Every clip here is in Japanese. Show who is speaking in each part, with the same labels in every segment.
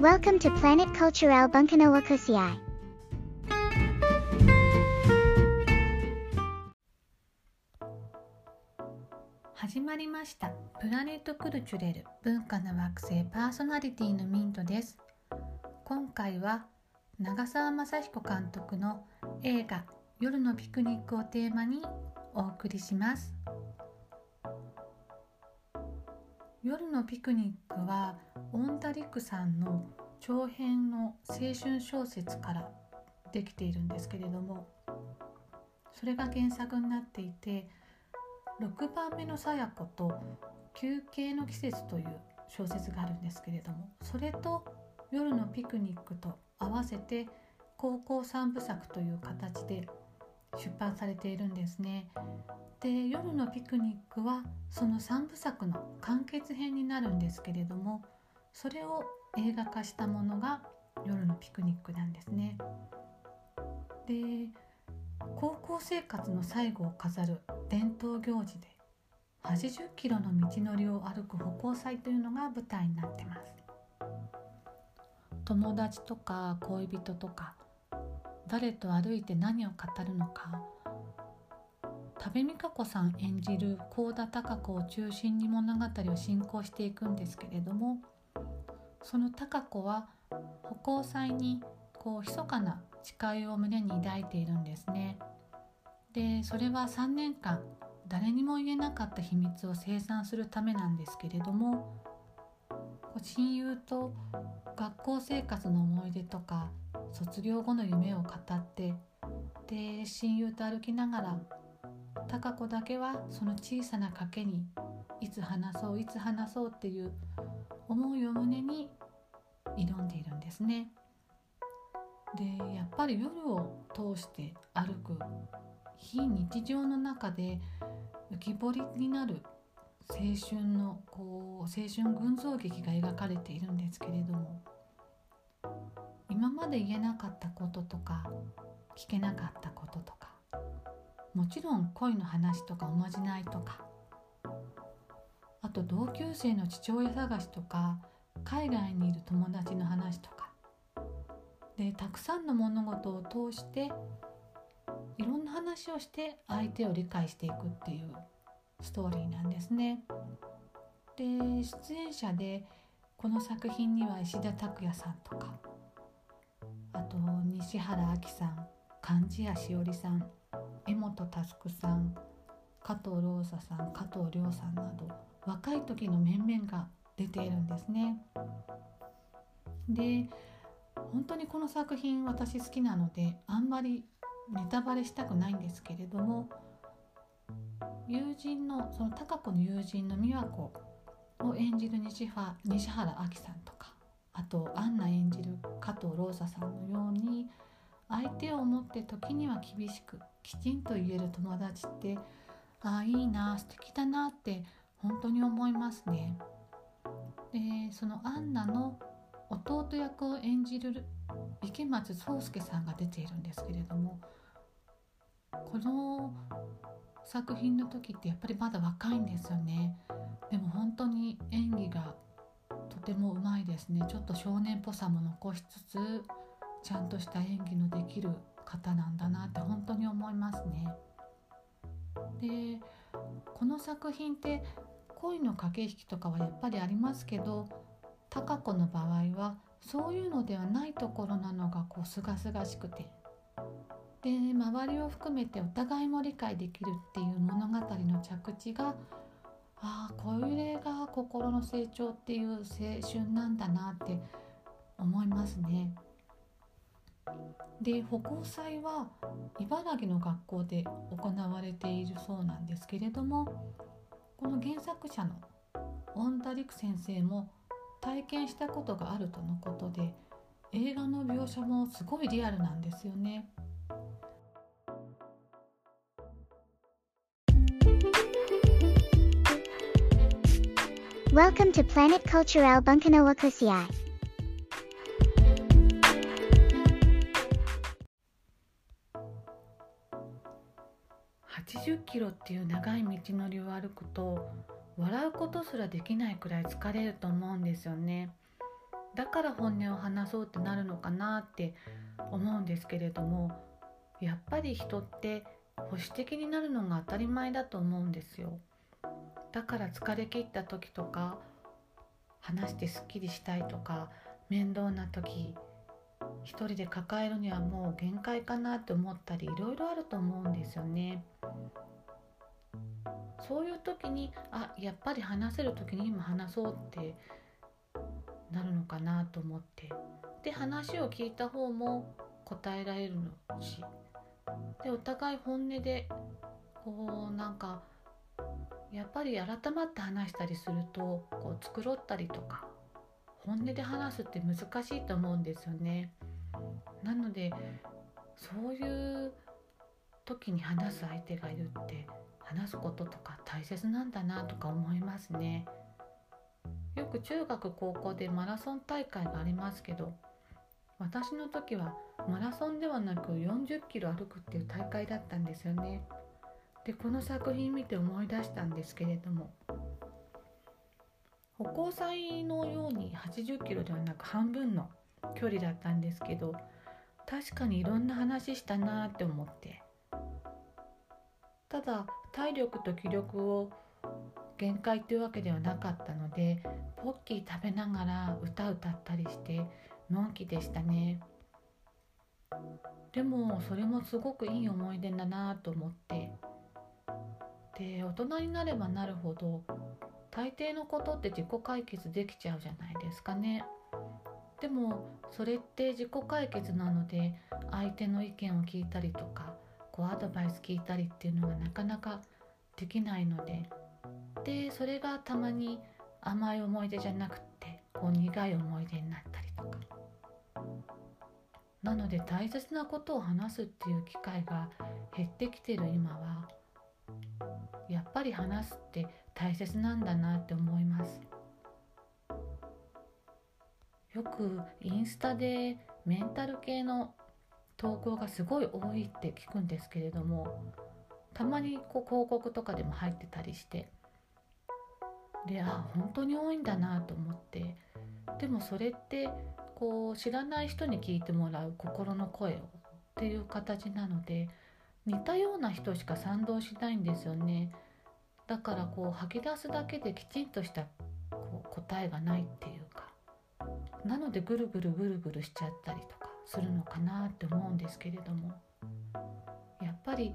Speaker 1: Welcome to Planet Cultural Bunkanoa Kusiai.
Speaker 2: 始まりましたプラネットクルチュレル文化の惑星パーソナリティのミントです今回は長澤まさ彦監督の映画夜のピクニックをテーマにお送りします夜のピクニックはオンダリックさんの長編の青春小説からできているんですけれどもそれが原作になっていて6番目のさや子と休憩の季節という小説があるんですけれどもそれと夜のピクニックと合わせて高校三部作という形で出版されているんですね。で夜のピクニックはその3部作の完結編になるんですけれどもそれを映画化したものが夜のピクニックなんですね。で高校生活の最後を飾る伝統行事で80キロの道のりを歩く歩行祭というのが舞台になってます友達とか恋人とか誰と歩いて何を語るのか多部未華子さん演じる幸田貴子を中心に物語を進行していくんですけれどもその貴子は歩行祭にこう密かな誓いを胸に抱いているんですね。でそれは3年間誰にも言えなかった秘密を清算するためなんですけれども親友と学校生活の思い出とか卒業後の夢を語ってで親友と歩きながら貴子だけはその小さな賭けにいつ話そういつ話そうっていう思いを胸に挑んでいるんですね。でやっぱり夜を通して歩く非日常の中で浮き彫りになる青春のこう青春群像劇が描かれているんですけれども今まで言えなかったこととか聞けなかったこととかもちろん恋の話とかおまじないとかあと同級生の父親探しとか海外にいる友達の話とかでたくさんの物事を通していろんな話をして相手を理解していくっていうストーリーなんですね。で出演者でこの作品には石田拓也さんとかあと西原亜希さん貫地谷しおりさん江本佑さん加藤ローサさん加藤亮さんなど若い時の面々が出ているんですね。で本当にこの作品私好きなのであんまりネタバレしたくないんですけれども友人のその貴子の友人の美和子を演じる西原西原亜希さんとかあとアンナ演じる加藤ローサさんのように相手を思って時には厳しくきちんと言える友達ってああいいな素敵だなって本当に思いますね。でそのアンナの弟役を演じる池松壮亮さんが出ているんですけれどもこの作品の時ってやっぱりまだ若いんですよねでも本当に演技がてもうまいですね。ちょっと少年っぽさも残しつつちゃんとした演技のできる方なんだなって本当に思いますね。でこの作品って恋の駆け引きとかはやっぱりありますけど貴子の場合はそういうのではないところなのがこう清々しくて。で周りを含めてお互いも理解できるっていう物語の着地がああこれが心の成長っていう青春なんだなって思いますね。で歩行祭は茨城の学校で行われているそうなんですけれどもこの原作者の恩田陸先生も体験したことがあるとのことで映画の描写もすごいリアルなんですよね。
Speaker 1: Welcome to Planet Cultural Bunkanoa Kusiai.
Speaker 2: 80キロっていう長い道のりを歩くと笑うことすらできないくらい疲れると思うんですよね。だから本音を話そうってなるのかなって思うんですけれどもやっぱり人って保守的になるのが当たり前だと思うんですよだから疲れ切った時とか話してすっきりしたいとか面倒な時一人で抱えるにはもう限界かなって思ったりいろいろあると思うんですよね。そういう時にあやっぱり話せる時に今話そうってなるのかなと思ってで話を聞いた方も答えられるのしでお互い本音でこうなんかやっぱり改まって話したりするとこう繕ったりとか本音で話すって難しいと思うんですよね。なのでそういう時に話す相手がいるって話すこととか大切なんだなとか思いますね。よく中学高校でマラソン大会がありますけど私の時はマラソンではなく40キロ歩くっていう大会だったんですよね。でこの作品見て思い出したんですけれども歩行祭のように80キロではなく半分の距離だったんですけど確かにいろんな話したなって思って。ただ体力と気力を限界というわけではなかったのでポッキー食べながら歌歌ったりしてのんきでしたね。でもそれもすごくいい思い出だなと思って。で大人になればなるほど大抵のことって自己解決できちゃうじゃないですかね。でもそれって自己解決なので相手の意見を聞いたりとかこうアドバイス聞いたりっていうのがなかなかできないので。でそれがたまに甘い思い出じゃなくってこう苦い思い出になったりとか。なので大切なことを話すっていう機会が減ってきてる今はやっぱり話すって大切なんだなって思います。よくインスタでメンタル系の投稿がすごい多いって聞くんですけれどもたまにこう広告とかでも入ってたりしてであ本当に多いんだなと思ってでもそれってこう知らない人に聞いてもらう心の声をっていう形なので似たような人しか賛同しないんですよね。だからこう吐き出すだけできちんとしたこう答えがないっていうか。なのでぐるぐるぐるぐるしちゃったりとかするのかなって思うんですけれども。やっぱり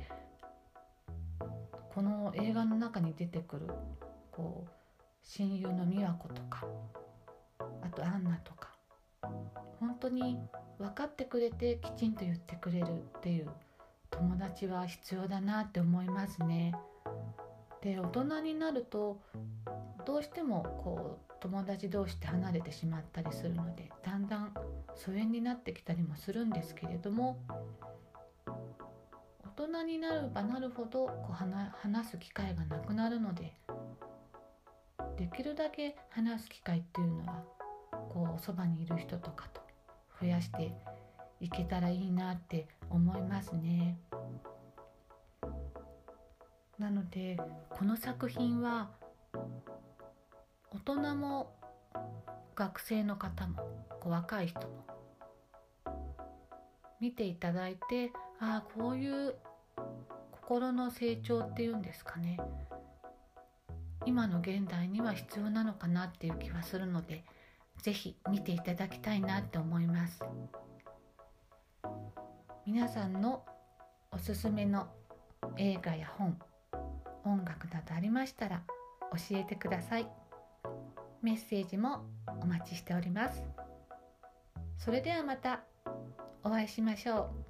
Speaker 2: この映画の中に出てくるこう親友の美和子とかあとアンナとか本当に分かってくれてきちんと言ってくれるっていう友達は必要だなって思いますね。で大人になるとどうしてもこう友達同士って離れてしまったりするのでだんだん疎遠になってきたりもするんですけれども大人になればなるほどこう話す機会がなくなるのでできるだけ話す機会っていうのはこうそばにいる人とかと増やしていけたらいいなって思いますね。なのでこの作品は大人も学生の方もこう若い人も見ていただいてああこういう心の成長っていうんですかね今の現代には必要なのかなっていう気はするので是非見ていただきたいなって思います皆さんのおすすめの映画や本音楽などありましたら教えてください。メッセージもお待ちしております。それではまたお会いしましょう。